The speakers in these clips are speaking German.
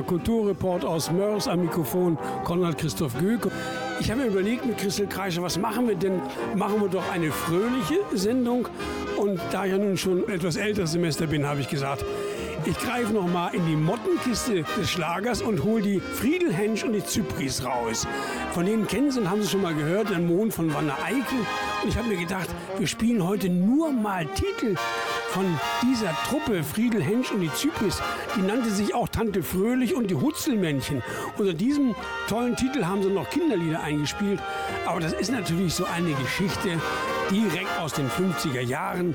Der Kulturreport aus Mörs am Mikrofon Konrad Christoph Göke. Ich habe mir überlegt mit Christel Kreischer, was machen wir denn? Machen wir doch eine fröhliche Sendung. Und da ich ja nun schon etwas älteres Semester bin, habe ich gesagt, ich greife noch mal in die Mottenkiste des Schlagers und hole die Friedelhensch und die Zypris raus. Von denen kennen Sie und haben Sie schon mal gehört, der Mond von Wanne Eickel. Und ich habe mir gedacht, wir spielen heute nur mal Titel von dieser Truppe Friedel Hensch und die Zypris. Die nannte sich auch Tante Fröhlich und die Hutzelmännchen. Unter diesem tollen Titel haben sie noch Kinderlieder eingespielt. Aber das ist natürlich so eine Geschichte direkt aus den 50er Jahren.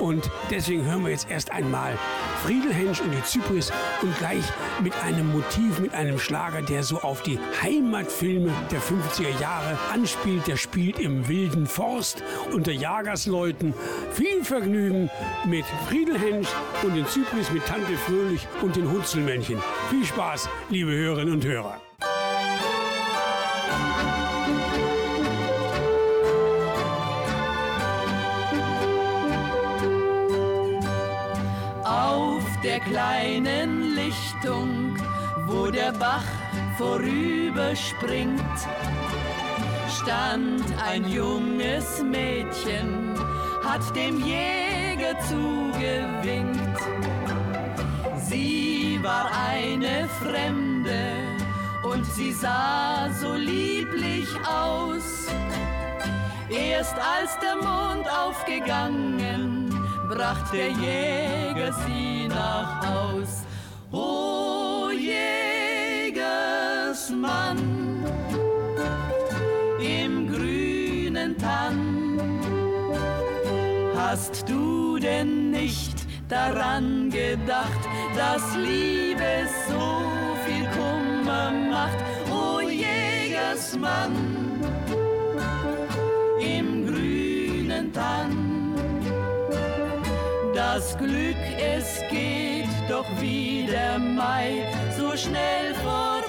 Und deswegen hören wir jetzt erst einmal Friedelhensch und die Zypris und gleich mit einem Motiv, mit einem Schlager, der so auf die Heimatfilme der 50er Jahre anspielt. Der spielt im wilden Forst unter Jagersleuten. Viel Vergnügen mit Friedelhensch und den Zypris mit Tante Fröhlich und den Hutzelmännchen. Viel Spaß, liebe Hörerinnen und Hörer. Der kleinen Lichtung, wo der Bach vorüberspringt, stand ein junges Mädchen, hat dem Jäger zugewinkt. Sie war eine Fremde und sie sah so lieblich aus. Erst als der Mond aufgegangen, bracht der Jäger sie nach Haus. O Jägersmann im grünen Tann, hast du denn nicht daran gedacht, dass Liebe so viel Kummer macht? O Jägersmann im grünen Tann das Glück, es geht doch wie der Mai so schnell vorbei.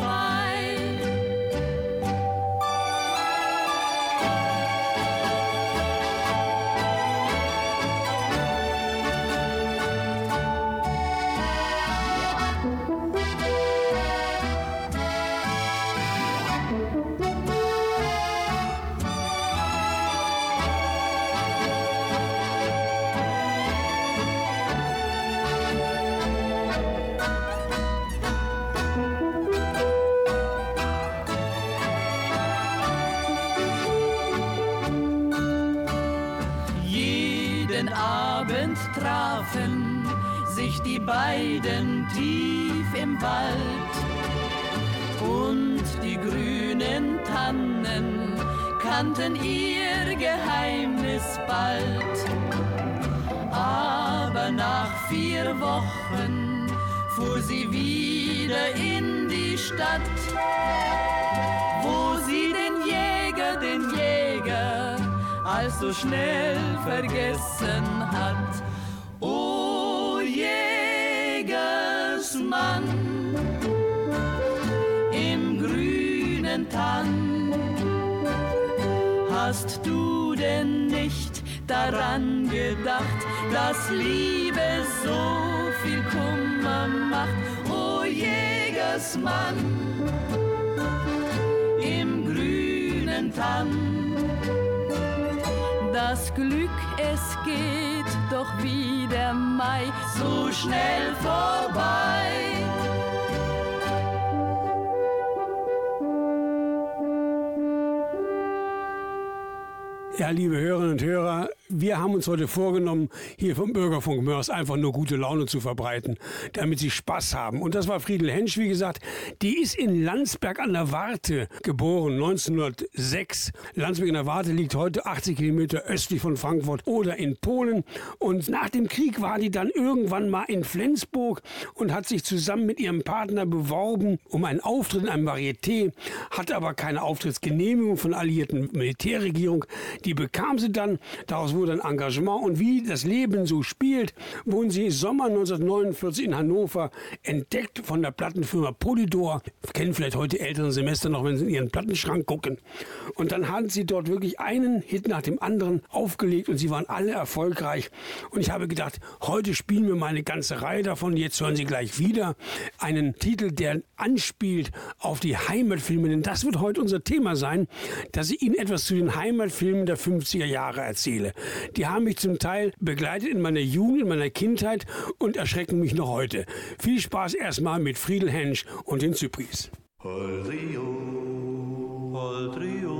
Trafen sich die beiden tief im Wald und die grünen Tannen kannten ihr Geheimnis bald. Aber nach vier Wochen fuhr sie wieder in die Stadt, wo sie den Jäger, den Jäger, als so schnell vergessen hat. Mann im grünen Tann. Hast du denn nicht daran gedacht, dass Liebe so viel Kummer macht, o Jägersmann im grünen Tann? Das Glück, es geht doch wie der Mai so schnell vorbei. Ja, liebe Hörerinnen und Hörer, wir haben uns heute vorgenommen, hier vom Bürgerfunk Mörs einfach nur gute Laune zu verbreiten, damit Sie Spaß haben. Und das war Friedel Hensch, wie gesagt. Die ist in Landsberg an der Warte geboren, 1906. Landsberg an der Warte liegt heute 80 Kilometer östlich von Frankfurt oder in Polen. Und nach dem Krieg war die dann irgendwann mal in Flensburg und hat sich zusammen mit ihrem Partner beworben um einen Auftritt in einem Varieté, hatte aber keine Auftrittsgenehmigung von alliierten Militärregierung. Die bekam sie dann, daraus wurde ein Engagement und wie das Leben so spielt, wurden sie Sommer 1949 in Hannover entdeckt von der Plattenfirma Polydor. Kennen vielleicht heute älteren Semester noch, wenn sie in ihren Plattenschrank gucken. Und dann hatten sie dort wirklich einen Hit nach dem anderen aufgelegt und sie waren alle erfolgreich. Und ich habe gedacht, heute spielen wir mal eine ganze Reihe davon. Jetzt hören Sie gleich wieder einen Titel, der anspielt auf die Heimatfilme. Denn das wird heute unser Thema sein, dass ich Ihnen etwas zu den Heimatfilmen der 50er Jahre erzähle. Die haben mich zum Teil begleitet in meiner Jugend, in meiner Kindheit und erschrecken mich noch heute. Viel Spaß erstmal mit Friedel Hensch und den Zypris. Holdrio, Holdrio.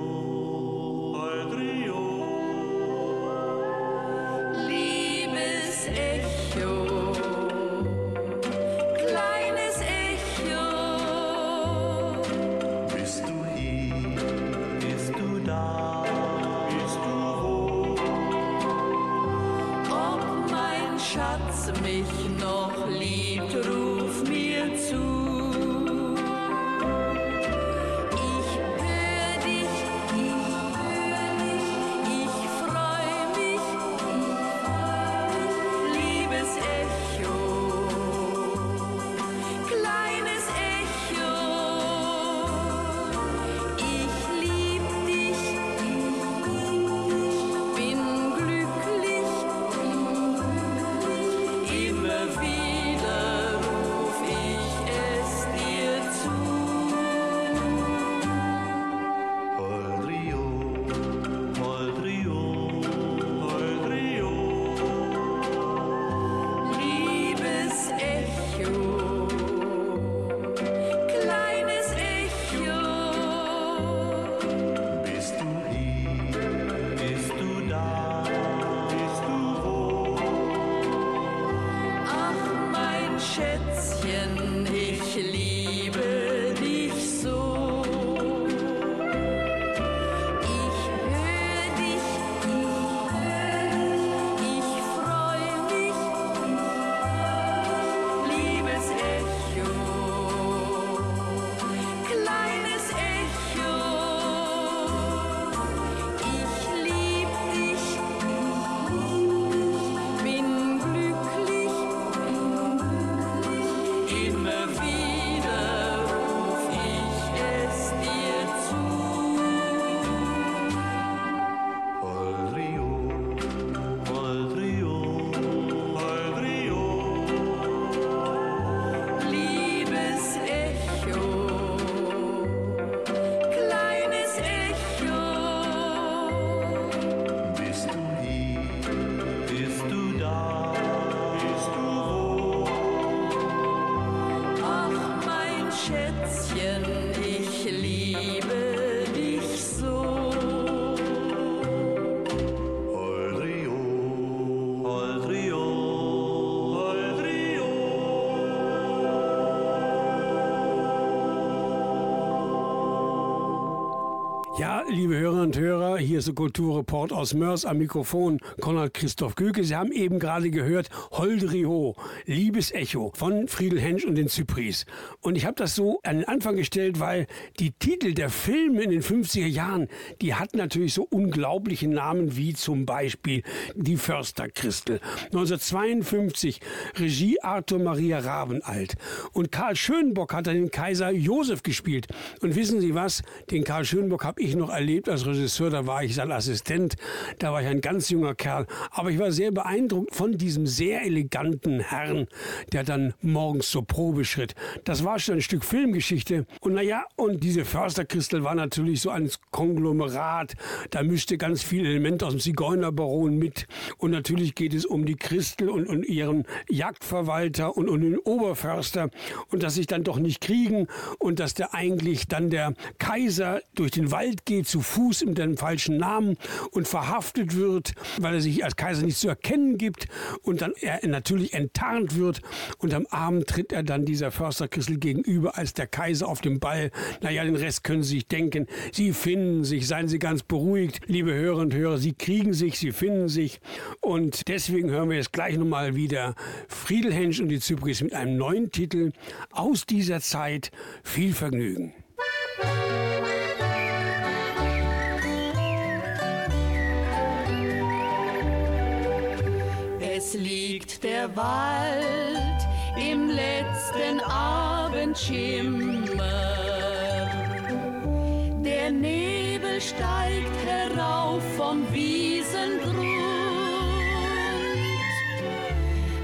Liebe Hörerinnen und Hörer, hier ist der Kulturreport aus Mörs am Mikrofon Konrad Christoph Göke. Sie haben eben gerade gehört Holdrio, Liebesecho von Friedel Hensch und den Zypris. Und ich habe das so an den Anfang gestellt, weil die Titel der Filme in den 50er Jahren, die hatten natürlich so unglaubliche Namen wie zum Beispiel Die Försterchristel. 1952 Regie Arthur Maria Rabenalt. Und Karl Schönbock hat dann den Kaiser Josef gespielt. Und wissen Sie was? Den Karl Schönbock habe ich noch erlebt als Regisseur, da war ich sein Assistent, da war ich ein ganz junger Kerl. Aber ich war sehr beeindruckt von diesem sehr eleganten Herrn, der dann morgens zur Probe schritt. Das war schon ein Stück Filmgeschichte. Und naja, und diese Försterkristel war natürlich so ein Konglomerat. Da mischte ganz viele Elemente aus dem Zigeunerbaron mit. Und natürlich geht es um die Christel und, und ihren Jagdverwalter und, und den Oberförster. Und dass sich dann doch nicht kriegen und dass der eigentlich dann der Kaiser durch den Wald geht zu Fuß mit einem falschen Namen und verhaftet wird, weil er sich als Kaiser nicht zu erkennen gibt und dann er natürlich enttarnt wird und am Abend tritt er dann dieser Förster Christel gegenüber als der Kaiser auf dem Ball. Naja, den Rest können Sie sich denken. Sie finden sich, seien Sie ganz beruhigt, liebe Hörerinnen und Hörer, Sie kriegen sich, Sie finden sich und deswegen hören wir jetzt gleich nochmal wieder Friedelhensch und die Zypris mit einem neuen Titel aus dieser Zeit. Viel Vergnügen. Es liegt der Wald im letzten Abendschimmer. Der Nebel steigt herauf vom Wiesengrund.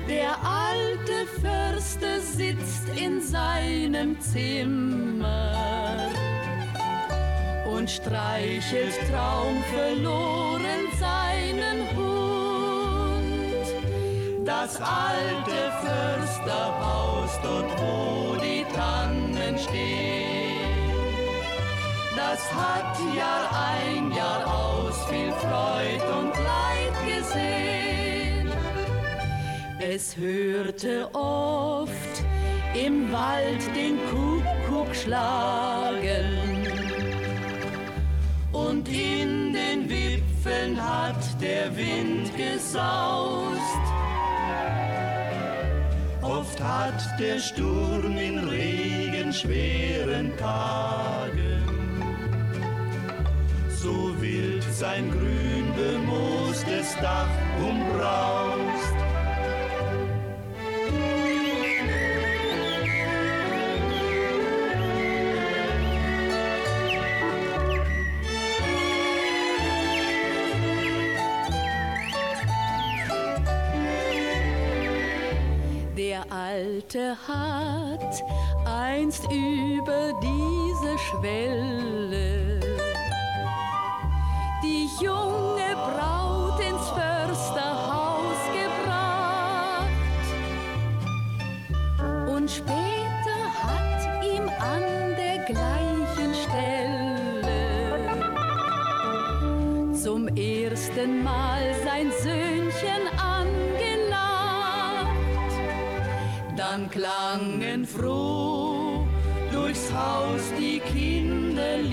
Der alte Förster sitzt in seinem Zimmer und streichelt traumverloren Das alte Försterhaus, dort wo die Tannen stehen, das hat Jahr ein, Jahr aus viel Freud und Leid gesehen. Es hörte oft im Wald den Kuckuck schlagen und in den Wipfeln hat der Wind gesaust. Oft hat der Sturm in regenschweren Tagen so wild sein grün bemoostes Dach umbraust. Alte hat einst über diese Schwelle die junge Braut ins Försterhaus gebracht. Und später hat ihm an der gleichen Stelle zum ersten Mal sein Söhnchen angelacht. Dann klangen froh durchs Haus die Kinderlieder.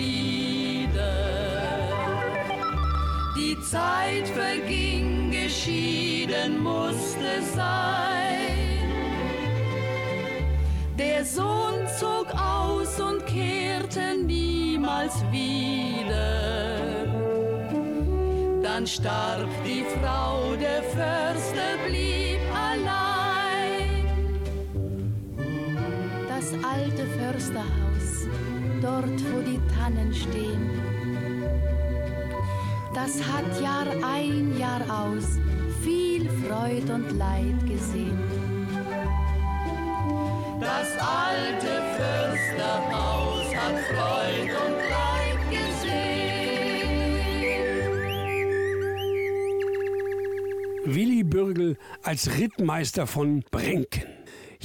Die Zeit verging, geschieden musste sein. Der Sohn zog aus und kehrte niemals wieder. Dann starb die Frau, der Förster blieb Försterhaus, dort wo die Tannen stehen, das hat Jahr ein, Jahr aus viel Freud und Leid gesehen. Das alte Försterhaus hat Freud und Leid gesehen. Willi Bürgel als Rittmeister von Brenken.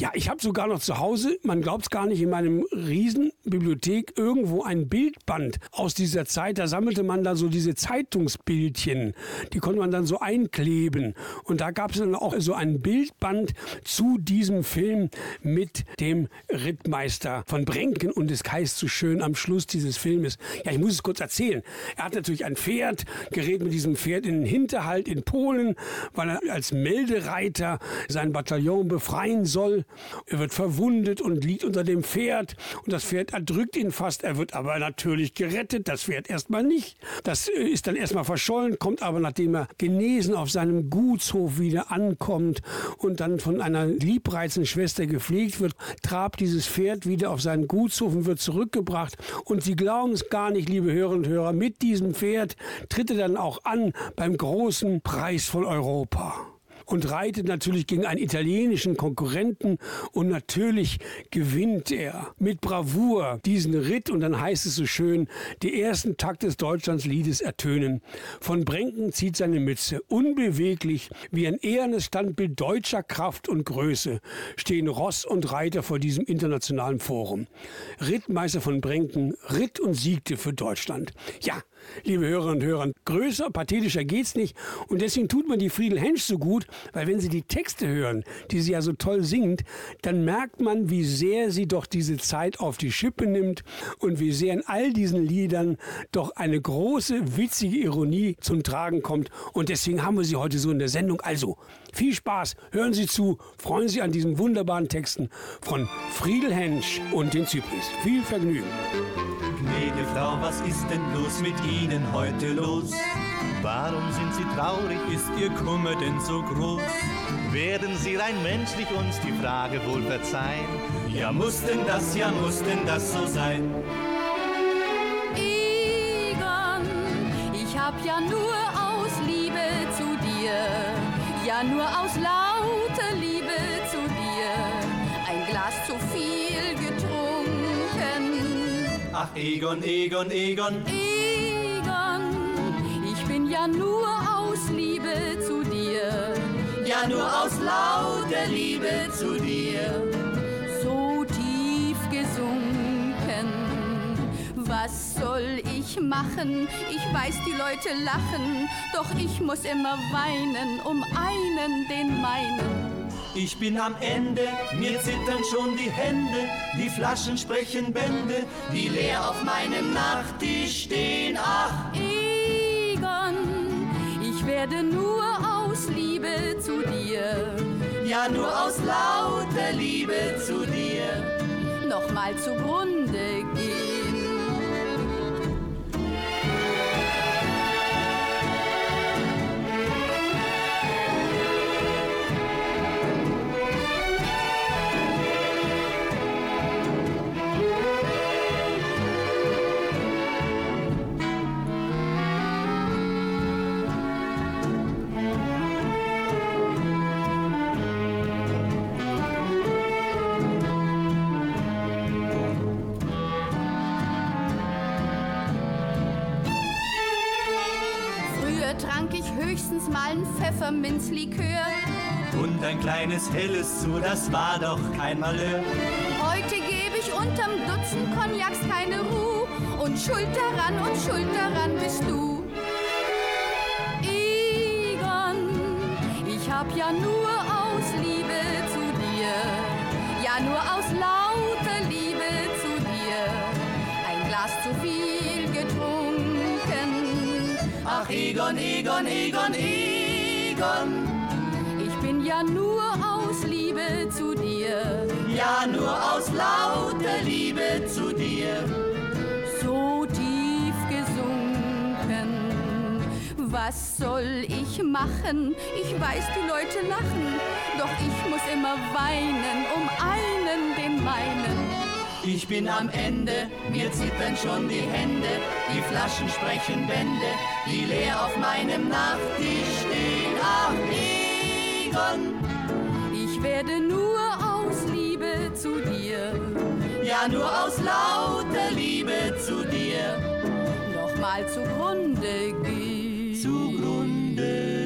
Ja, ich habe sogar noch zu Hause, man glaubt es gar nicht, in meinem Riesenbibliothek irgendwo ein Bildband aus dieser Zeit. Da sammelte man da so diese Zeitungsbildchen. Die konnte man dann so einkleben. Und da gab es dann auch so ein Bildband zu diesem Film mit dem Rittmeister von Brenken. Und es heißt so schön am Schluss dieses Filmes, ja, ich muss es kurz erzählen. Er hat natürlich ein Pferd, gerät mit diesem Pferd in den Hinterhalt in Polen, weil er als Meldereiter sein Bataillon befreien soll. Er wird verwundet und liegt unter dem Pferd und das Pferd erdrückt ihn fast. Er wird aber natürlich gerettet, das Pferd erstmal nicht. Das äh, ist dann erstmal verschollen, kommt aber nachdem er genesen auf seinem Gutshof wieder ankommt und dann von einer liebreizenden Schwester gepflegt wird, trabt dieses Pferd wieder auf seinen Gutshof und wird zurückgebracht. Und Sie glauben es gar nicht, liebe Hörerinnen und Hörer, mit diesem Pferd tritt er dann auch an beim großen Preis von Europa und reitet natürlich gegen einen italienischen Konkurrenten und natürlich gewinnt er mit Bravour diesen Ritt und dann heißt es so schön, die ersten Takt des Deutschlandsliedes ertönen. Von Brenken zieht seine Mütze, unbeweglich wie ein ehrenes Standbild deutscher Kraft und Größe stehen Ross und Reiter vor diesem internationalen Forum. Rittmeister von Brenken ritt und siegte für Deutschland. Ja, liebe Hörerinnen und Hörer, größer, pathetischer geht's nicht und deswegen tut man die Friedel Hensch so gut, weil wenn Sie die Texte hören, die sie ja so toll singt, dann merkt man, wie sehr sie doch diese Zeit auf die Schippe nimmt und wie sehr in all diesen Liedern doch eine große, witzige Ironie zum Tragen kommt. Und deswegen haben wir sie heute so in der Sendung. Also, viel Spaß, hören Sie zu, freuen Sie an diesen wunderbaren Texten von Friedel Hensch und den Zypris. Viel Vergnügen. Gnädige Frau, was ist denn bloß mit Ihnen heute los? Warum sind Sie traurig? Ist Ihr Kummer denn so groß? werden sie rein menschlich uns die Frage wohl verzeihen. Ja, muss denn das, ja, muss denn das so sein? Egon, ich hab ja nur aus Liebe zu dir, ja nur aus lauter Liebe zu dir, ein Glas zu viel getrunken. Ach, Egon, Egon, Egon. Egon, ich bin ja nur aus Liebe zu dir, Ja, nur aus lauter Liebe zu dir. Ich machen? Ich weiß, die Leute lachen, doch ich muss immer weinen um einen, den meinen. Ich bin am Ende, mir zittern schon die Hände, die Flaschen sprechen Bände, die leer auf meinem Nachttisch stehen. Ach, Egon, ich werde nur aus Liebe zu dir, ja, nur aus lauter Liebe zu dir. nochmal zugrunde Pfefferminzlikör. Und ein kleines Helles zu, das war doch kein Malheur. Heute gebe ich unterm Dutzend Cognacs keine Ruhe. Und schuld daran und schuld daran bist du. Egon, ich hab ja nur aus Liebe zu dir, ja nur aus lauter Liebe zu dir, ein Glas zu viel getrunken. Ach, Egon, Egon, Egon, Egon. Ich bin ja nur aus Liebe zu dir. Ja, nur aus lauter Liebe zu dir. so tief gesunken. Was soll ich machen? Ich weiß, die Leute lachen, doch ich muss immer weinen um einen, den meinen. Ich bin am Ende, mir zittern schon die Hände, die Flaschen sprechen Bände, die leer auf meinem Nachttisch stehen. Ach, Egon, Ich werde nur aus Liebe zu dir, ja nur aus lauter Liebe zu dir. nochmal zugrunde gehen. Zugrunde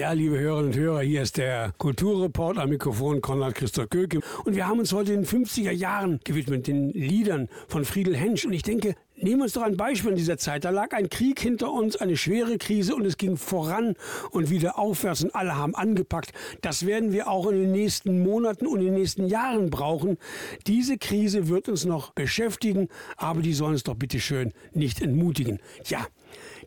Ja, liebe Hörerinnen und Hörer, hier ist der Kulturreport am Mikrofon Konrad Christoph Göke. Und wir haben uns heute den 50er Jahren gewidmet, den Liedern von Friedel Hensch. Und ich denke, nehmen wir uns doch ein Beispiel in dieser Zeit. Da lag ein Krieg hinter uns, eine schwere Krise und es ging voran und wieder aufwärts und alle haben angepackt. Das werden wir auch in den nächsten Monaten und in den nächsten Jahren brauchen. Diese Krise wird uns noch beschäftigen, aber die soll uns doch bitte schön nicht entmutigen. Ja,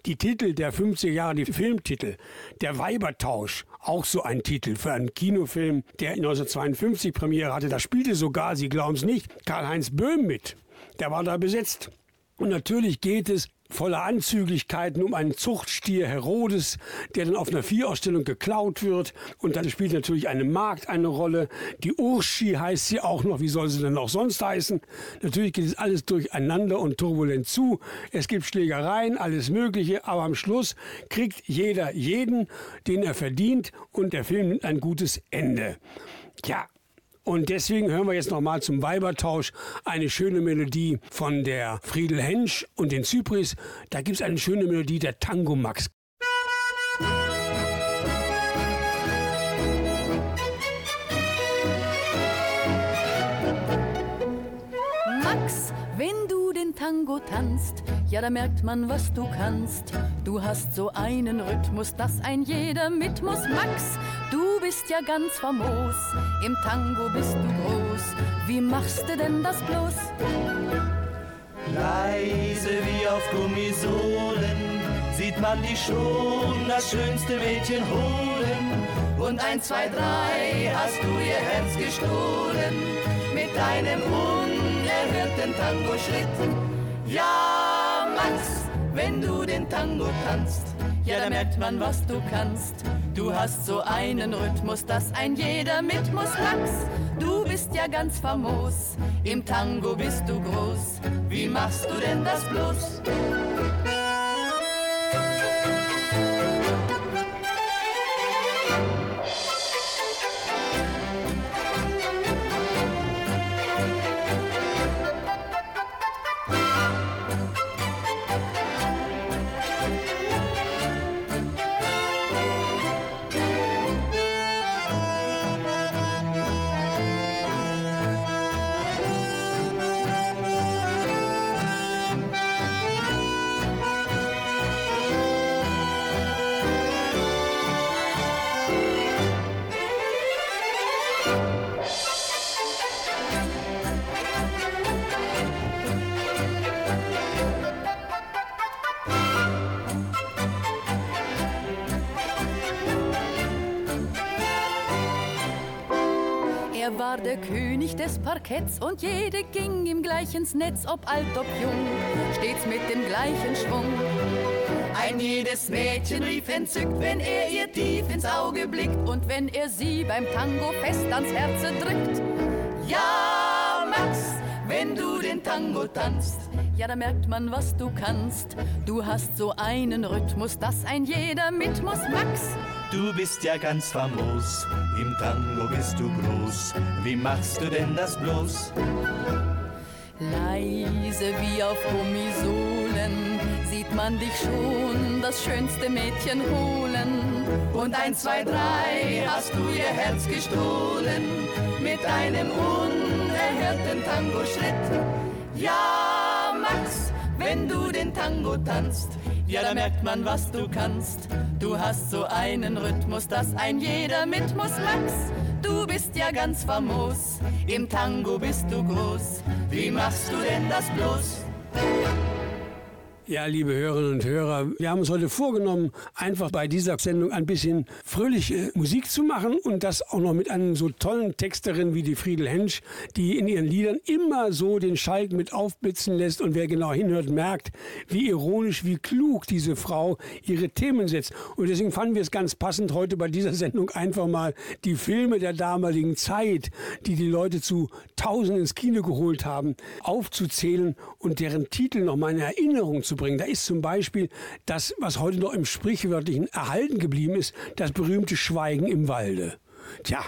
die Titel der 50er Jahre, die Filmtitel, der Weibertausch, auch so ein Titel für einen Kinofilm, der 1952 Premiere hatte. Da spielte sogar, Sie glauben es nicht, Karl-Heinz Böhm mit. Der war da besetzt. Und natürlich geht es voller Anzüglichkeiten um einen Zuchtstier Herodes, der dann auf einer Vierausstellung geklaut wird. Und dann spielt natürlich eine Magd eine Rolle. Die Urschi heißt sie auch noch. Wie soll sie denn auch sonst heißen? Natürlich geht es alles durcheinander und turbulent zu. Es gibt Schlägereien, alles Mögliche. Aber am Schluss kriegt jeder jeden, den er verdient. Und der Film nimmt ein gutes Ende. Ja, und deswegen hören wir jetzt nochmal zum Weibertausch eine schöne Melodie von der Friedel Hensch und den Zypris. Da gibt es eine schöne Melodie der Tango Max. Max, wenn du den Tango tanzt, ja, da merkt man, was du kannst. Du hast so einen Rhythmus, dass ein jeder mit muss. Max, du bist ja ganz famos, im Tango bist du groß. Wie machst du denn das bloß? Leise wie auf Gummisohlen sieht man dich schon das schönste Mädchen holen. Und eins, zwei, drei hast du ihr Herz gestohlen mit deinem unerhörten Tango-Schritt. Ja, wenn du den Tango tanzt, ja da merkt man, was du kannst. Du hast so einen Rhythmus, dass ein jeder mit muss. Max, du bist ja ganz famos, im Tango bist du groß. Wie machst du denn das bloß? War der König des Parketts und jede ging ihm gleich ins Netz, ob alt, ob jung, stets mit dem gleichen Schwung. Ein jedes Mädchen rief entzückt, wenn er ihr tief ins Auge blickt und wenn er sie beim Tango fest ans Herz drückt. Ja, Max, wenn du den Tango tanzt, ja, da merkt man, was du kannst. Du hast so einen Rhythmus, dass ein jeder mit muss, Max. Du bist ja ganz famos, im Tango bist du groß. Wie machst du denn das bloß? Leise wie auf Gummisohlen sieht man dich schon das schönste Mädchen holen. Und ein, zwei, drei hast du ihr Herz gestohlen mit einem unerhörten Tango-Schritt. Ja, Max, wenn du den Tango tanzt, ja, da merkt man, was du kannst. Du hast so einen Rhythmus, dass ein jeder mit muss. Max, du bist ja ganz famos. Im Tango bist du groß. Wie machst du denn das bloß? Ja, liebe Hörerinnen und Hörer, wir haben uns heute vorgenommen, einfach bei dieser Sendung ein bisschen fröhliche Musik zu machen und das auch noch mit einer so tollen Texterin wie die Friedel Hensch, die in ihren Liedern immer so den Schalk mit aufblitzen lässt und wer genau hinhört, merkt, wie ironisch, wie klug diese Frau ihre Themen setzt. Und deswegen fanden wir es ganz passend, heute bei dieser Sendung einfach mal die Filme der damaligen Zeit, die die Leute zu Tausenden ins Kino geholt haben, aufzuzählen und deren Titel noch mal in Erinnerung zu bringen. Da ist zum Beispiel das, was heute noch im Sprichwörtlichen erhalten geblieben ist, das berühmte Schweigen im Walde. Tja,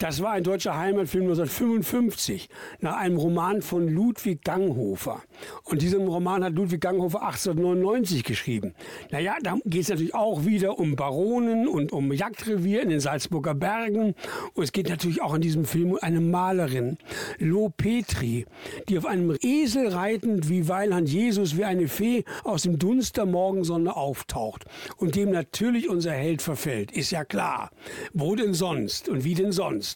das war ein deutscher Heimatfilm 1955 nach einem Roman von Ludwig Ganghofer. Und diesen Roman hat Ludwig Ganghofer 1899 geschrieben. Naja, da geht es natürlich auch wieder um Baronen und um Jagdrevier in den Salzburger Bergen. Und es geht natürlich auch in diesem Film um eine Malerin, Lo Petri, die auf einem Esel reitend wie Weiland Jesus wie eine Fee aus dem Dunst der Morgensonne auftaucht. Und dem natürlich unser Held verfällt, ist ja klar. Wo denn sonst und wie denn sonst?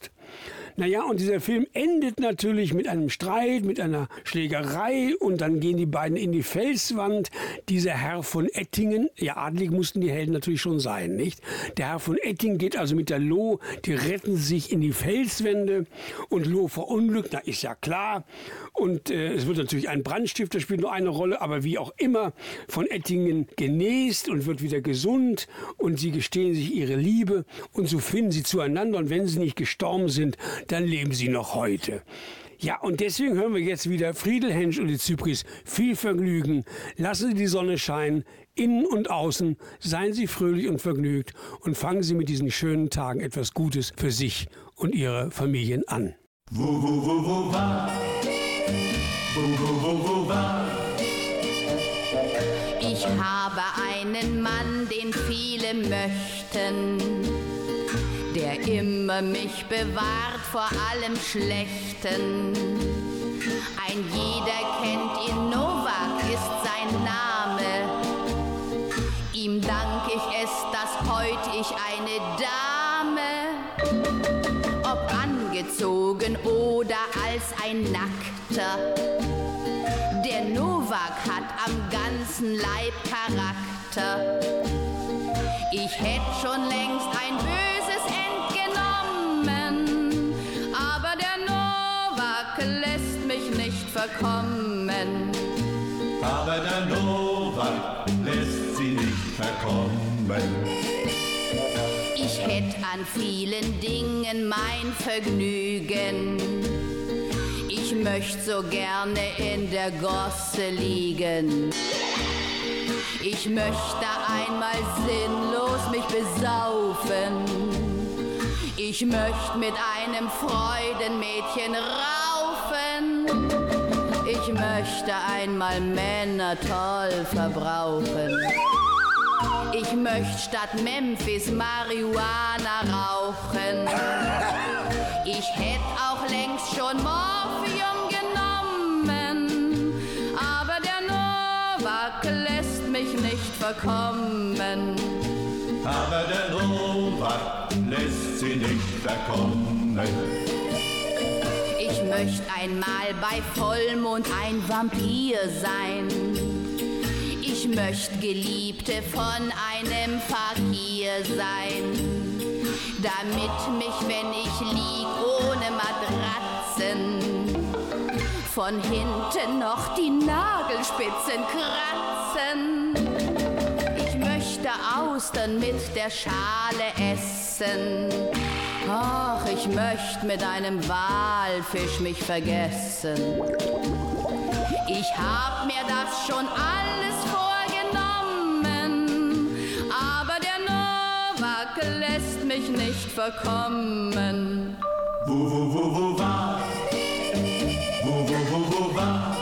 Naja, und dieser Film endet natürlich mit einem Streit, mit einer Schlägerei und dann gehen die beiden in die Felswand. Dieser Herr von Ettingen, ja, adlig mussten die Helden natürlich schon sein, nicht? Der Herr von Ettingen geht also mit der Lo, die retten sich in die Felswände und Lo verunglückt, na, ist ja klar. Und äh, es wird natürlich ein Brandstifter spielt nur eine Rolle, aber wie auch immer, von Ettingen genäst und wird wieder gesund und sie gestehen sich ihre Liebe und so finden sie zueinander und wenn sie nicht gestorben sind, dann leben sie noch heute. Ja, und deswegen hören wir jetzt wieder Friedel Hensch und die Zypris. Viel Vergnügen. Lassen Sie die Sonne scheinen, innen und außen. Seien Sie fröhlich und vergnügt und fangen Sie mit diesen schönen Tagen etwas Gutes für sich und Ihre Familien an. Wo, wo, wo, Ich habe einen Mann, den viele möchten der immer mich bewahrt vor allem Schlechten. Ein jeder kennt ihn, Novak ist sein Name. Ihm dank ich es, dass heut ich eine Dame, ob angezogen oder als ein Nackter. Der Novak hat am ganzen Leib Charakter. Ich hätte schon längst ein böses verkommen. Aber der Novak lässt sie nicht verkommen. An vielen Dingen mein Vergnügen. Ich möcht so gerne in der Gosse liegen. Ich möchte einmal sinnlos mich besaufen. Ich möcht mit einem Freudenmädchen raufen. Ich möchte einmal Männer toll verbrauchen. Ich möchte statt Memphis Marihuana rauchen. Ich hätte auch längst schon Morphium genommen, aber der Novak lässt mich nicht verkommen. Aber der Novak lässt sie nicht verkommen. Ich möchte einmal bei Vollmond ein Vampir sein. Ich möchte Geliebte von einem Fakir sein. Damit mich, wenn ich lieg ohne Matratzen, von hinten noch die Nagelspitzen kratzen. Ich möchte Austern mit der Schale essen. Ach, ich möchte mit einem Walfisch mich vergessen. Ich hab mir das schon alles mich nicht verkommen. Wo, wo, wo, wo war? Wo, wo, wo, wo war?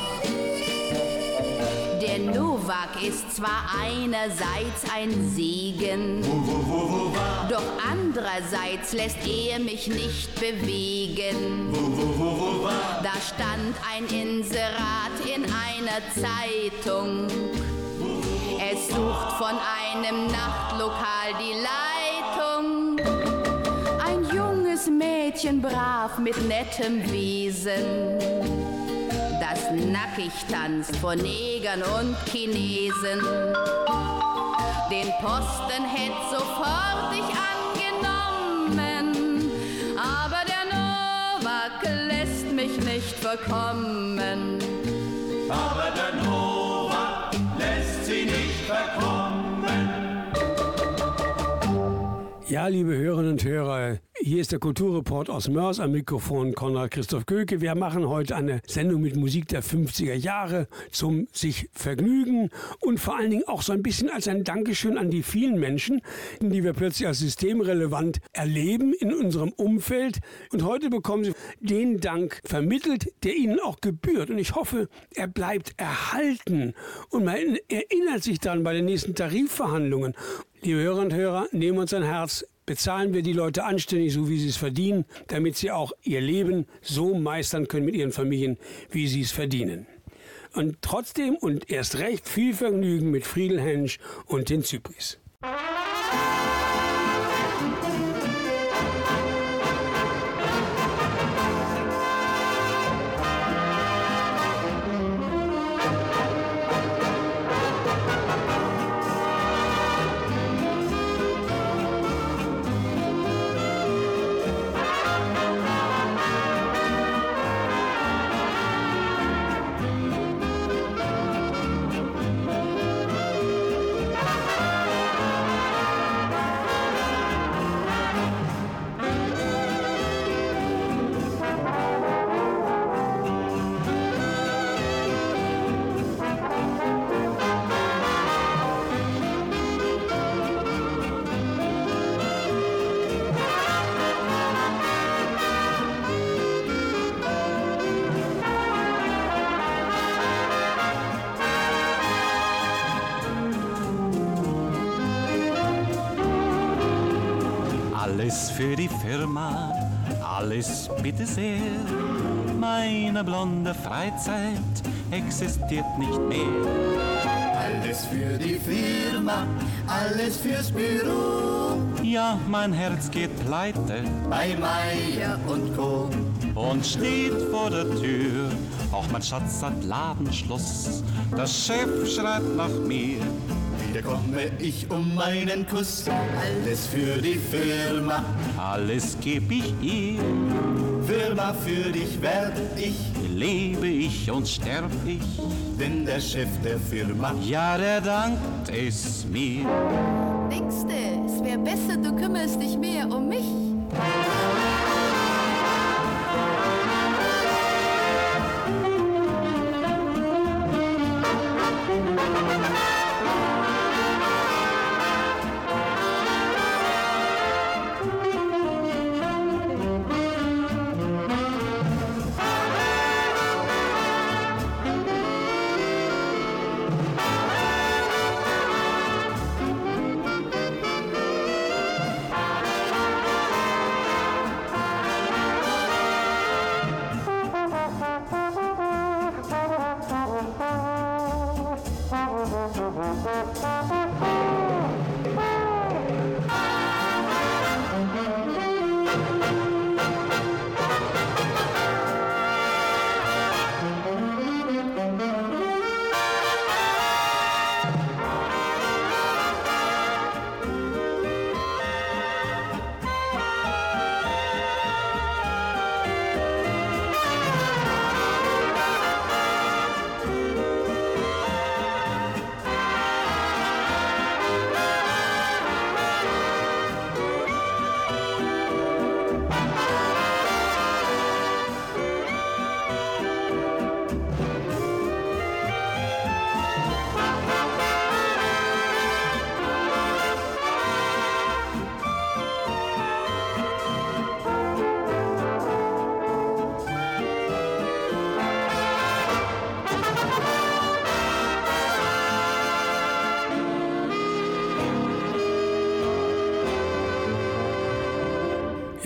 Der Novak ist zwar einerseits ein Segen, Wo, wo, wo, doch andererseits lässt er mich nicht bewegen. Wo, wo, wo, wo war? Da stand ein Inserat in einer Zeitung. Es sucht von einem Nachtlokal die Leitung. Junges Mädchen brav mit nettem Wesen. Das nackig tanzt vor Negern und Chinesen. Den Posten hätt sofort ich angenommen, aber der Novak lässt mich nicht verkommen. Aber der Novak lässt sie nicht verkommen. Ja, liebe Hörerinnen und Hörer, hier ist der Kulturreport aus Mörs am Mikrofon Konrad Christoph Göke. Wir machen heute eine Sendung mit Musik der 50er Jahre zum sich vergnügen und vor allen Dingen auch so ein bisschen als ein Dankeschön an die vielen Menschen, die wir plötzlich als systemrelevant erleben in unserem Umfeld. Und heute bekommen sie den Dank vermittelt, der ihnen auch gebührt. Und ich hoffe, er bleibt erhalten und man erinnert sich dann bei den nächsten Tarifverhandlungen. Liebe Hörer und Hörer, nehmen uns ein Herz, bezahlen wir die Leute anständig, so wie sie es verdienen, damit sie auch ihr Leben so meistern können mit ihren Familien, wie sie es verdienen. Und trotzdem und erst recht viel Vergnügen mit Friedel Hensch und den Zypris. Alles für die Firma, alles bitte sehr. Meine blonde Freizeit existiert nicht mehr. Alles für die Firma, alles fürs Büro. Ja, mein Herz geht pleite Bei Meier und Co. und steht vor der Tür. Auch mein Schatz hat Ladenschluss. Der Chef schreit nach mir. Wieder komme ich um meinen Kuss. Alles für die Firma, Alles geb ich ihr, Firma für dich werde ich, lebe ich und sterb ich. denn der Chef der Firma Ja, der dankt es mir. Denkste, es wär besser, du kümmerst dich mehr um mich.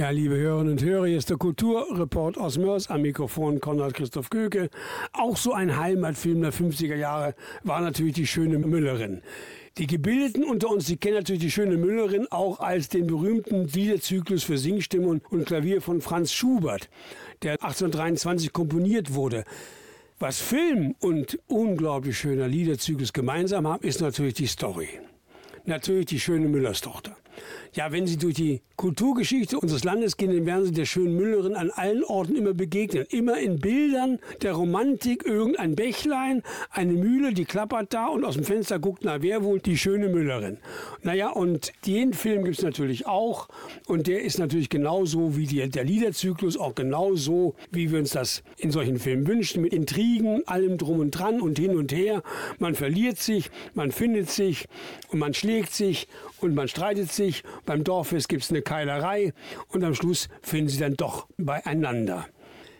Ja, liebe Hörerinnen und Hörer, hier ist der Kulturreport aus Mörs am Mikrofon Konrad Christoph Göke. Auch so ein Heimatfilm der 50er Jahre war natürlich die schöne Müllerin. Die Gebildeten unter uns, die kennen natürlich die schöne Müllerin auch als den berühmten Liederzyklus für Singstimme und, und Klavier von Franz Schubert, der 1823 komponiert wurde. Was Film und unglaublich schöner Liederzyklus gemeinsam haben, ist natürlich die Story. Natürlich die schöne Müllerstochter. Ja, wenn Sie durch die Kulturgeschichte unseres Landes gehen, dann werden Sie der schönen Müllerin an allen Orten immer begegnen. Immer in Bildern der Romantik, irgendein Bächlein, eine Mühle, die klappert da und aus dem Fenster guckt, na wer wohl, die schöne Müllerin. Naja, und den Film gibt es natürlich auch und der ist natürlich genauso wie die, der Liederzyklus, auch genauso, wie wir uns das in solchen Filmen wünschen, mit Intrigen, allem drum und dran und hin und her. Man verliert sich, man findet sich und man schlägt sich und man streitet sich. Beim Dorffest gibt es eine Keilerei und am Schluss finden sie dann doch beieinander.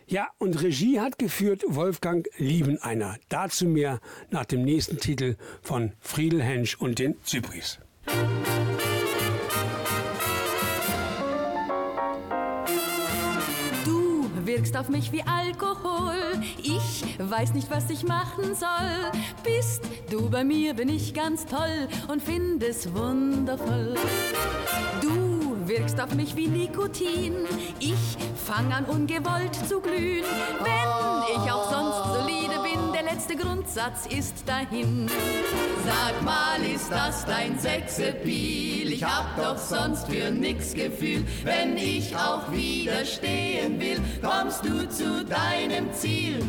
Ja, und Regie hat geführt Wolfgang Liebeneiner. Dazu mehr nach dem nächsten Titel von Friedel Hensch und den Zypris. Wirkst auf mich wie Alkohol. Ich weiß nicht, was ich machen soll. Bist du bei mir, bin ich ganz toll und finde es wundervoll. Du wirkst auf mich wie Nikotin. Ich fang an ungewollt zu glühen. Wenn ich auch sonst solide bin, letzte Grundsatz ist dahin. Sag mal, ist das dein Sexappeal? Ich hab doch sonst für nix Gefühl. Wenn ich auch widerstehen will, kommst du zu deinem Ziel.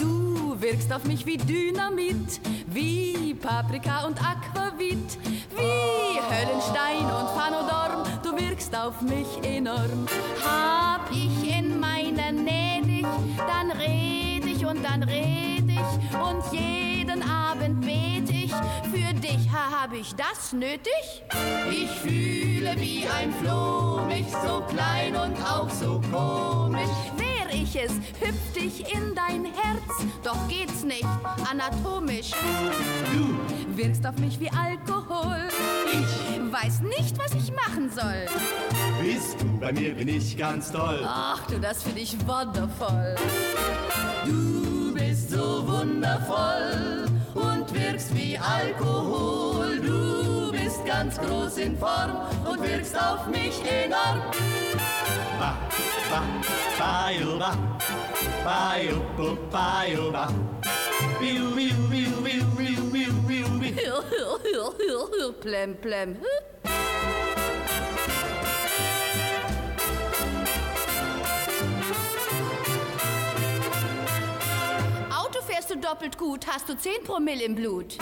Du wirkst auf mich wie Dynamit, wie Paprika und Aquavit, wie Höllenstein und Phanodorm. Du wirkst auf mich enorm. Hab ich in meiner Nähe dich, dann red und dann red ich und jeden Abend bet ich für dich. Ha, hab ich das nötig? Ich fühle wie ein Floh, mich so klein und auch so komisch. Ich es, hüpft ich in dein Herz, doch geht's nicht anatomisch. Du wirkst auf mich wie Alkohol. Ich weiß nicht, was ich machen soll. Bist du bei mir, bin ich ganz toll. Ach du, das finde ich wundervoll. Du bist so wundervoll und wirkst wie Alkohol. Du bist ganz groß in Form und wirkst auf mich enorm. Ba, ba, ba, ba, ba, ba, ba, ba. Biu, biu, biu, biu, biu, biu, biu, biu. Plem, plem. Auto fährst du doppelt gut, hast du 10 Promille im Blut.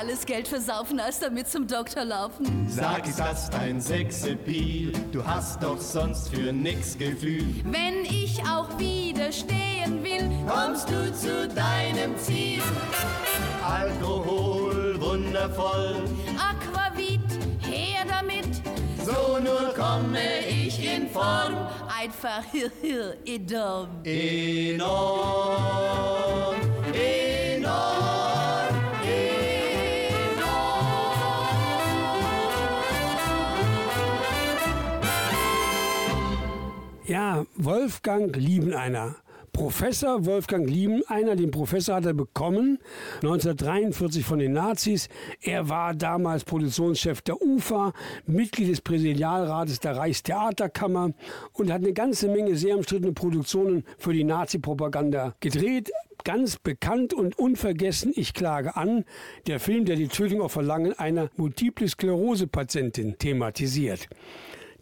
Alles Geld versaufen, als damit zum Doktor laufen. Sag, ist das dein Sexappeal? Du hast doch sonst für nix Gefühl. Wenn ich auch widerstehen will, Kommst du zu deinem Ziel? Alkohol, wundervoll. Aquavit, her damit. So nur komme ich in Form. Einfach hier, hier, enorm. Enorm, enorm, Ja, Wolfgang Liebeneiner. Professor Wolfgang Liebeneiner, den Professor hat er bekommen 1943 von den Nazis. Er war damals Produktionschef der UFA, Mitglied des Präsidialrates der Reichstheaterkammer und hat eine ganze Menge sehr umstrittene Produktionen für die Nazi-Propaganda gedreht. Ganz bekannt und unvergessen, ich klage an, der Film, der die Tötung auf Verlangen einer Multiple Sklerose-Patientin thematisiert.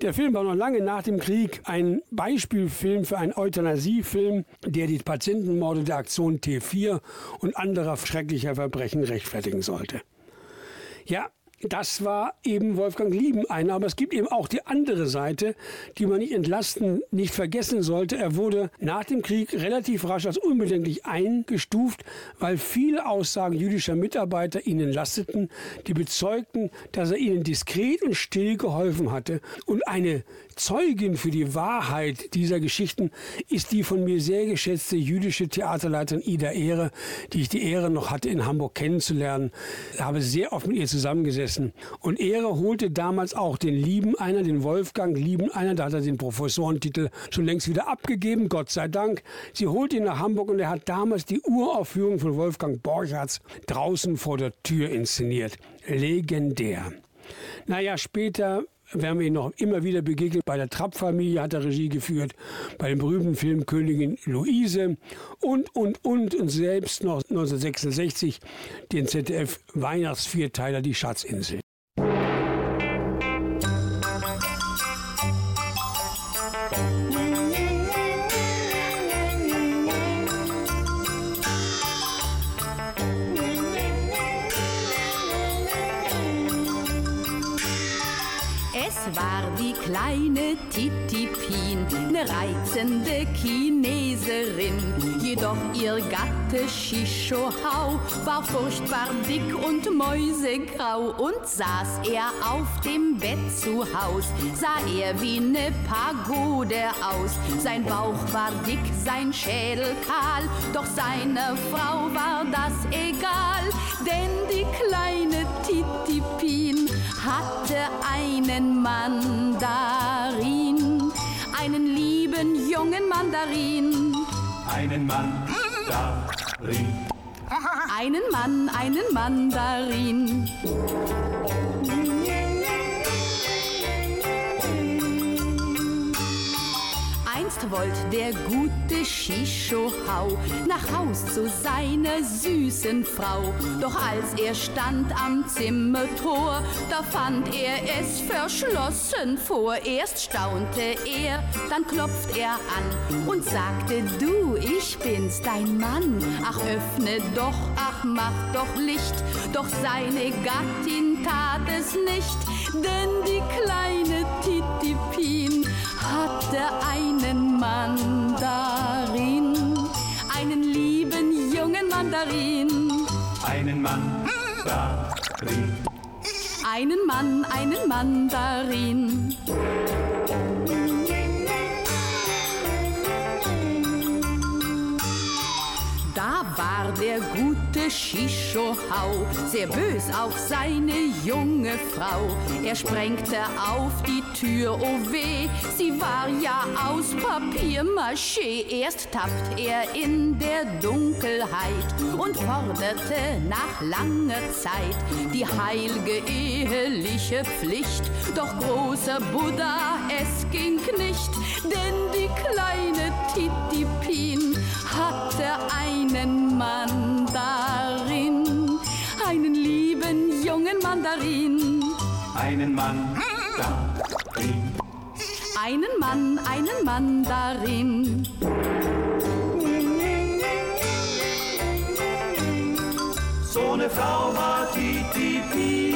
Der Film war noch lange nach dem Krieg ein Beispielfilm für einen Euthanasiefilm, der die Patientenmorde der Aktion T4 und anderer schrecklicher Verbrechen rechtfertigen sollte. Ja, das war eben Wolfgang Liebeneiner, aber es gibt eben auch die andere Seite, die man nicht entlasten, nicht vergessen sollte. Er wurde nach dem Krieg relativ rasch als unbedenklich eingestuft, weil viele Aussagen jüdischer Mitarbeiter ihn entlasteten, die bezeugten, dass er ihnen diskret und still geholfen hatte. Und eine Zeugin für die Wahrheit dieser Geschichten ist die von mir sehr geschätzte jüdische Theaterleiterin Ida Ehre, die ich die Ehre noch hatte, in Hamburg kennenzulernen. Ich habe sehr oft mit ihr zusammengesessen. Und Ehre holte damals auch den Liebeneiner, den Wolfgang Liebeneiner, da hat er den Professorentitel schon längst wieder abgegeben, Gott sei Dank. Sie holte ihn nach Hamburg und er hat damals die Uraufführung von Wolfgang Borchardt draußen vor der Tür inszeniert. Legendär. Naja, später werden wir ihn noch immer wieder begegnet. Bei der Trapp-Familie hat er Regie geführt, bei dem berühmten Film Königin Luise und, und, und, und selbst noch 1966 den ZDF-Weihnachtsvierteiler Die Schatzinsel. Kleine Titipin, ne reizende Chineserin. Jedoch ihr Gatte Shishohau war furchtbar dick und mäusegrau und saß er auf dem Bett zu Haus, sah er wie ne Pagode aus. Sein Bauch war dick, sein Schädel kahl, doch seiner Frau war das egal, denn die kleine Titipin hatte einen Mandarin, einen lieben jungen Mandarin. Einen Mann darin. Einen Mann, einen Mandarin. Einst wollt der gute Shishohau nach Haus zu seiner süßen Frau. Doch als er stand am Zimmertor, da fand er es verschlossen vor. Erst staunte er, dann klopft er an und sagte, du, ich bin's, dein Mann. Ach, öffne doch, ach, mach doch Licht. Doch seine Gattin tat es nicht, denn die kleine Titipin hatte einen Mandarin, einen lieben jungen Mandarin. Einen Mann darin. Einen Mann, einen Mandarin. Da war der gute Shishohau, sehr bös auf seine junge Frau. Er sprengte auf die Tür, oh weh, sie war ja aus Papiermaché. Erst tappt er in der Dunkelheit und forderte nach langer Zeit die heilge eheliche Pflicht. Doch großer Buddha, es ging nicht, denn die kleine Titipin hatte einen Mandarin, einen lieben jungen Mandarin. Einen Mandarin. Einen Mann, einen Mandarin. So eine Frau war Titipi.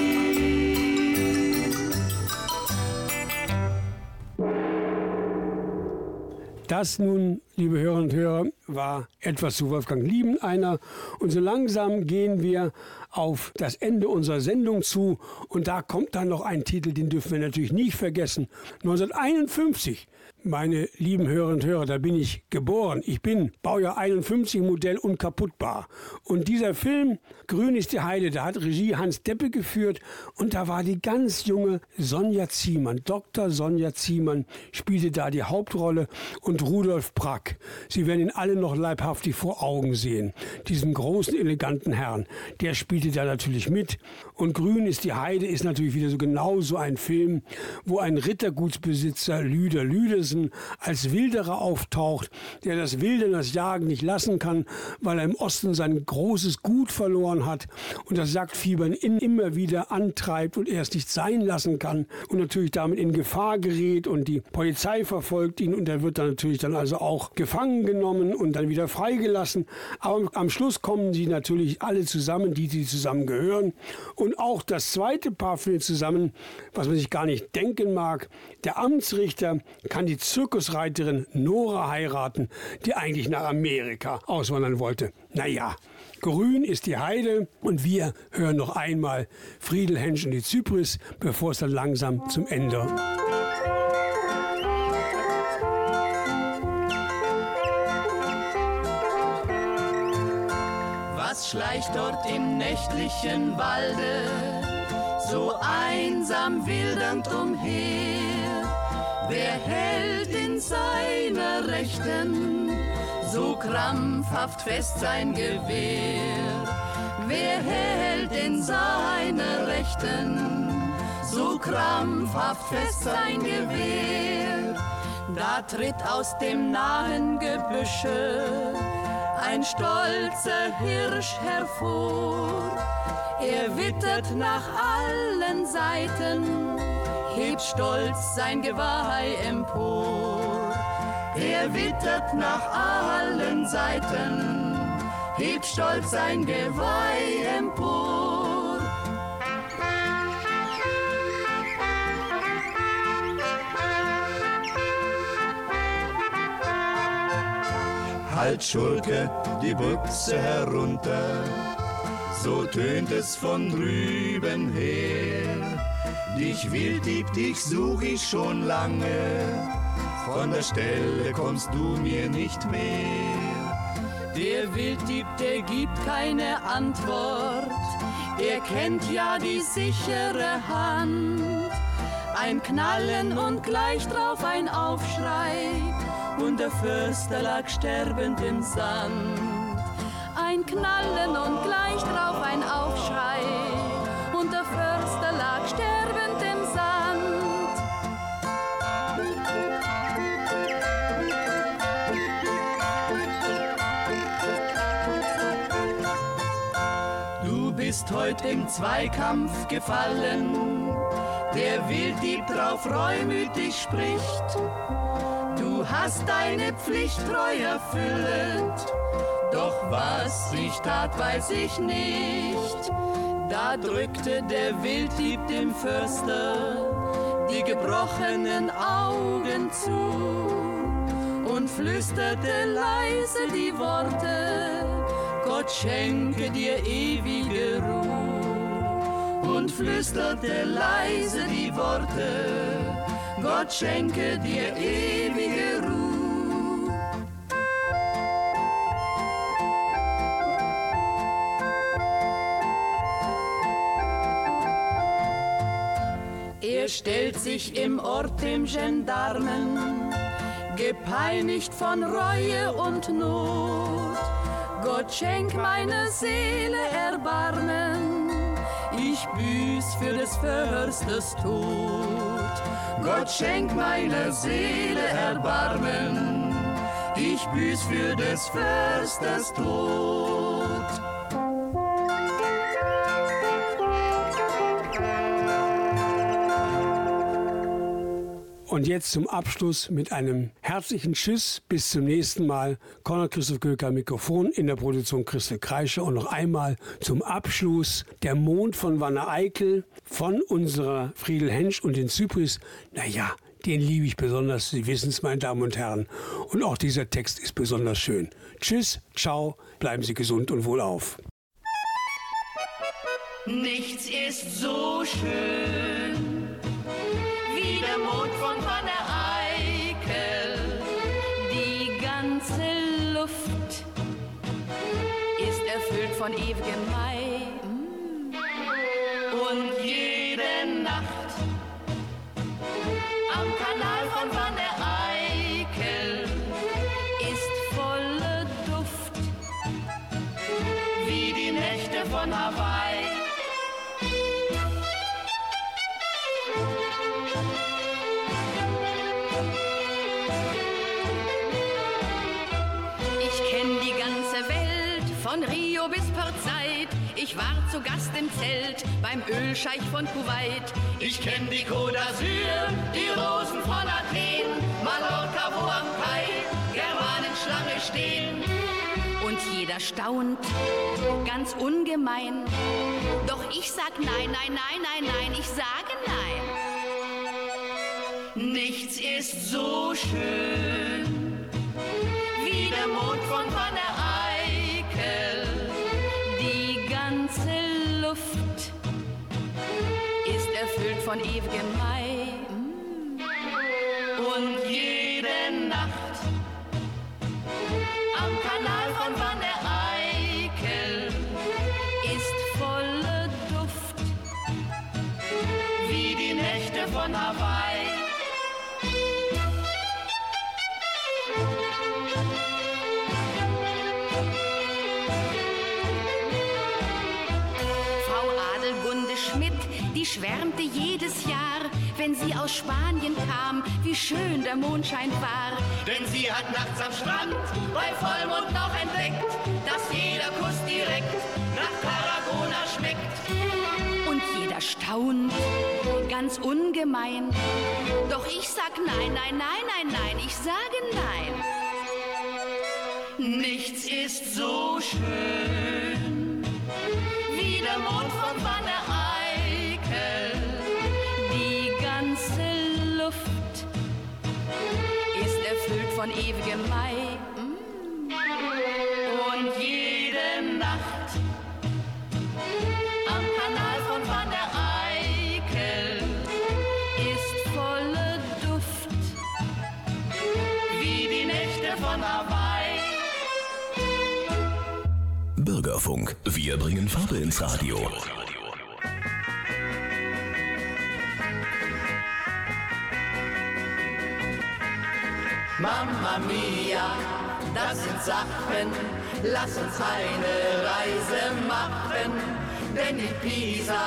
Das nun, liebe Hörerinnen und Hörer, war etwas zu Wolfgang Lieben einer. Und so langsam gehen wir auf das Ende unserer Sendung zu. Und da kommt dann noch ein Titel, den dürfen wir natürlich nicht vergessen. 1951 meine lieben Hörerinnen und Hörer, da bin ich geboren. Ich bin Baujahr 51 Modell unkaputtbar. Und dieser Film Grün ist die Heide, da hat Regie Hans Deppe geführt und da war die ganz junge Sonja Ziemann, Dr. Sonja Ziemann spielte da die Hauptrolle und Rudolf Brack. Sie werden ihn alle noch leibhaftig vor Augen sehen. Diesen großen, eleganten Herrn, der spielte da natürlich mit. Und Grün ist die Heide ist natürlich wieder so genau so ein Film, wo ein Rittergutsbesitzer Lüder Lüders Wilson als Wilderer auftaucht, der das Wilde, das Jagen nicht lassen kann, weil er im Osten sein großes Gut verloren hat und das Jagdfiebern ihn immer wieder antreibt und er es nicht sein lassen kann und natürlich damit in Gefahr gerät und die Polizei verfolgt ihn und er wird dann natürlich dann also auch gefangen genommen und dann wieder freigelassen. Aber am Schluss kommen sie natürlich alle zusammen, die, die zusammen gehören. Und auch das zweite Paar findet zusammen, was man sich gar nicht denken mag. Der Amtsrichter kann die Zirkusreiterin Nora heiraten, die eigentlich nach Amerika auswandern wollte. Naja, grün ist die Heide und wir hören noch einmal Friedel Hensch und die Zypris, bevor es dann langsam zum Ende Was schleicht dort im nächtlichen Walde, so einsam wildernd umher? Wer hält in seiner Rechten so krampfhaft fest sein Gewehr? Wer hält in seiner Rechten so krampfhaft fest sein Gewehr? Da tritt aus dem nahen Gebüsche ein stolzer Hirsch hervor. Er wittert nach allen Seiten hebt stolz sein Geweih empor. Er wittert nach allen Seiten, hebt stolz sein Geweih empor. Halt Schurke die Büchse herunter, so tönt es von drüben her. Dich Wilddieb, dich such ich schon lange, von der Stelle kommst du mir nicht mehr. Der Wilddieb, der gibt keine Antwort, er kennt ja die sichere Hand. Ein Knallen und gleich drauf ein Aufschrei, und der Förster lag sterbend im Sand. Ein Knallen und gleich drauf heut im Zweikampf gefallen, der Wilddieb drauf reumütig spricht. Du hast deine Pflicht treu erfüllt, doch was ich tat, weiß ich nicht. Da drückte der Wilddieb dem Förster die gebrochenen Augen zu und flüsterte leise die Worte, Gott schenke dir ewige Ruhe und flüsterte leise die Worte, Gott schenke dir ewige Ruhe. Er stellt sich im Ort dem Gendarmen, gepeinigt von Reue und Not. Gott schenk meiner Seele Erbarmen ich büß für des Förstes Tod. Gott schenk meine Seele Erbarmen, ich büß für des Förstes Tod. Und jetzt zum Abschluss mit einem herzlichen Tschüss. Bis zum nächsten Mal. Konrad Christoph Göker Mikrofon in der Produktion Christel Kreischer. Und noch einmal zum Abschluss der Mond von Wanne Eickel von unserer Friedel Hensch und den Zypris. Naja, den liebe ich besonders. Sie wissen es, meine Damen und Herren. Und auch dieser Text ist besonders schön. Tschüss, ciao, bleiben Sie gesund und wohlauf. Nichts ist so schön von ewigem Mai. Ich war zu Gast im Zelt beim Ölscheich von Kuwait. Ich kenn die Côte d'Azur, die Rosen von Athen, Mallorca, wo am Kai Germanen Schlange stehen. Und jeder staunt, ganz ungemein. Doch ich sag nein, nein, nein, nein, nein, ich sage nein. Nichts ist so schön erfüllt von ewigem Mai. Und wenn sie aus Spanien kam, wie schön der Mondschein war. Denn sie hat nachts am Strand bei Vollmond noch entdeckt, dass jeder Kuss direkt nach Tarragona schmeckt. Und jeder staunt, ganz ungemein. Doch ich sag nein, nein, nein, nein, nein, ich sage nein. Nichts ist so schön wie der Mond von ewigem Mai. Und jede Nacht am Kanal von Van der Eickel ist voller Duft wie die Nächte von Hawaii. Bürgerfunk. Wir bringen Farbe ins Radio. Mamma mia, das sind Sachen, lass uns eine Reise machen. Denn in Pisa,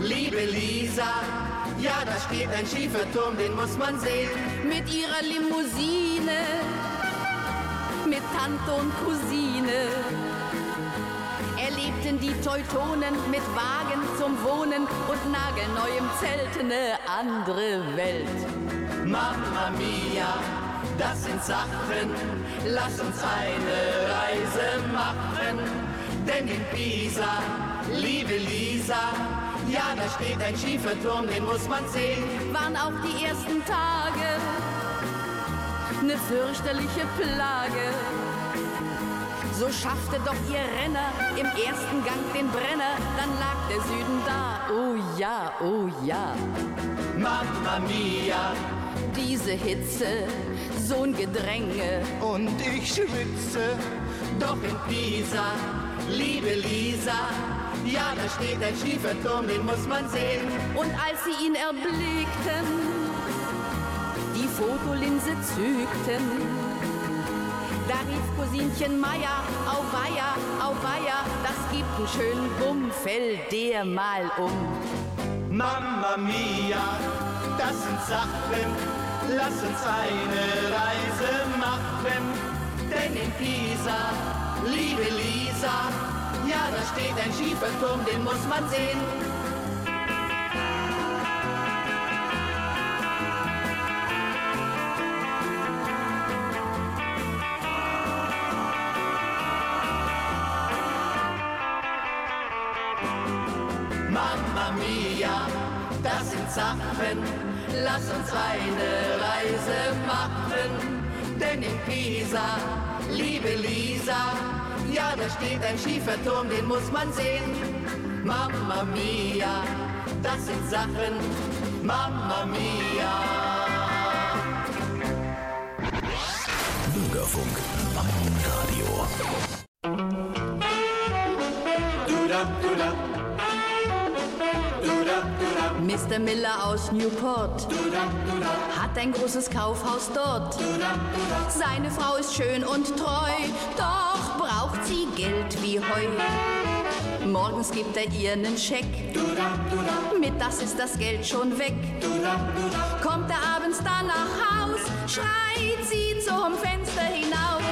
liebe Lisa, ja, da steht ein schiefer Turm, den muss man sehen. mit ihrer Limousine, mit Tante und Cousine. Erlebten die Teutonen mit Wagen zum Wohnen und nagelneuem Zelt eine andere Welt. Mamma mia, das sind Sachen, lass uns eine Reise machen. Denn in Pisa, liebe Lisa, ja, da steht ein schiefer Turm, den muss man sehen. Waren auch die ersten Tage eine fürchterliche Plage. So schaffte doch ihr Renner im ersten Gang den Brenner, dann lag der Süden da. Oh ja, oh ja. Mamma mia, Diese Hitze, so'n Gedränge, Und ich schwitze Doch in Pisa, liebe Lisa, ja, da steht ein schiefer Turm, den muss man sehen. Und als sie ihn erblickten, die Fotolinse zückten, da rief Cousinchen Meier, au weia, au weia, das gibt einen schönen Bumm, fällt der mal um. Mamma mia, das sind Sachen, lass uns eine Reise machen. Denn in Pisa, liebe Lisa, ja, da steht ein schiefer Turm, den muss man sehen. Mamma mia, das sind Sachen, lass uns eine Reise machen. Denn in Pisa, liebe Lisa, ja, da steht ein schiefer Turm, den muss man sehen. Mamma mia, das sind Sachen, Mamma mia. Bürgerfunk, mein Radio. Mr. Miller aus Newport hat ein großes Kaufhaus dort. Seine Frau ist schön und treu, doch braucht sie Geld wie Heu. Morgens gibt er ihr einen Scheck, mittags ist das Geld schon weg. Kommt er abends dann nach Haus, schreit sie zum Fenster hinaus.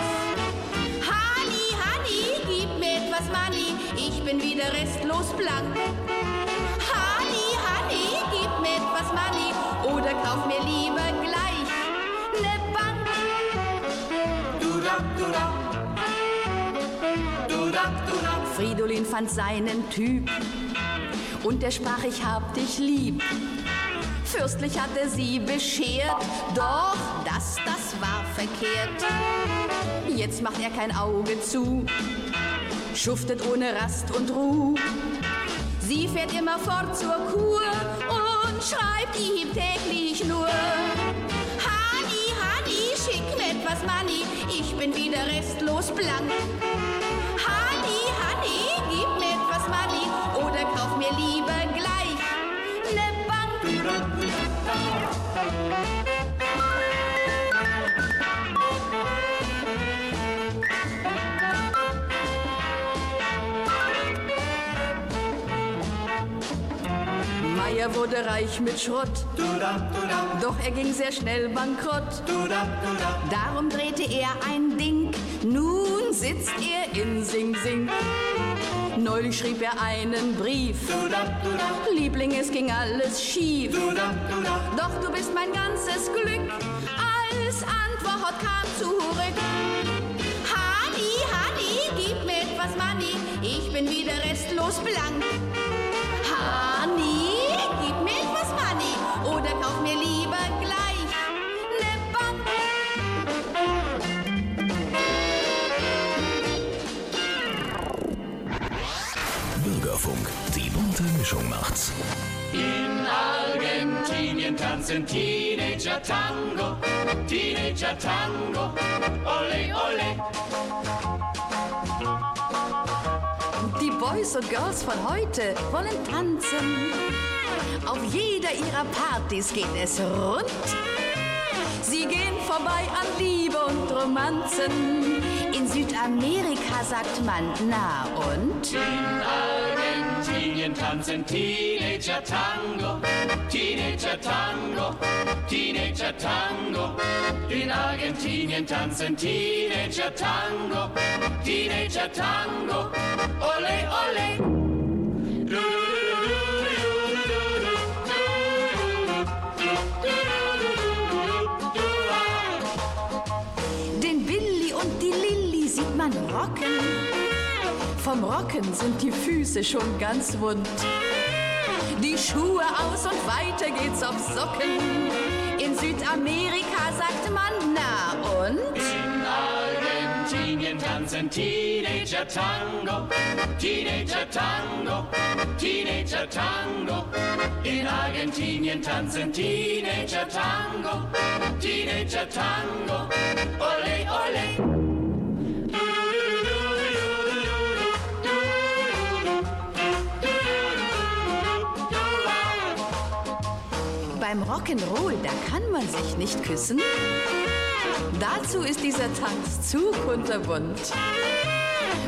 Honey, Honey, gib mir etwas Money, ich bin wieder restlos blank. Etwas Money oder kauf mir lieber gleich ne Bank. Fridolin fand seinen Typ und er sprach, ich hab dich lieb. Fürstlich hat er sie beschert, doch das, das war verkehrt. Jetzt macht er kein Auge zu, schuftet ohne Rast und Ruh. Sie fährt immer fort zur Kur und schreibt ihm täglich nur. Honey, Honey, schick mir etwas Money, ich bin wieder restlos blank. Wurde reich mit Schrott, doch er ging sehr schnell bankrott. Darum drehte er ein Ding, nun sitzt er in Sing Sing. Neulich schrieb er einen Brief, Liebling, es ging alles schief. Doch du bist mein ganzes Glück, als Antwort kam zurück. Honey, Honey, gib mir etwas Money, ich bin wieder restlos blank. Honey, Mischung macht's. In Argentinien tanzen Teenager Tango, Teenager Tango, ole ole. Die Boys und Girls von heute wollen tanzen. Auf jeder ihrer Partys geht es rund. Sie gehen vorbei an Liebe und Romanzen. In Südamerika sagt man na und? In Argentinien tanzen Teenager Tango, Teenager Tango, Teenager Tango. In Argentinien tanzen Teenager Tango, Teenager Tango, ole ole. Den Billy und die Lilly sieht man rocken. Vom Rocken sind die Füße schon ganz wund. Die Schuhe aus und weiter geht's auf Socken. In Südamerika sagt man na und? In Argentinien tanzen Teenager Tango, Teenager Tango, Teenager Tango. In Argentinien tanzen Teenager Tango, Teenager Tango, ole ole. Beim Rock'n'Roll, da kann man sich nicht küssen. Dazu ist dieser Tanz zu kunterbunt.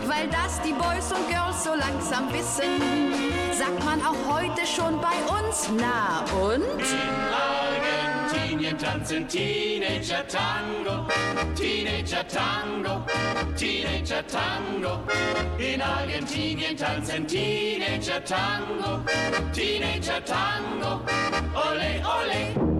Weil das die Boys und Girls so langsam wissen, sagt man auch heute schon bei uns. Na und? Kalifornien tanzen Teenager Tango, Teenager Tango, Teenager Tango. In Argentinien tanzen Teenager Tango, Teenager Tango. Ole, ole.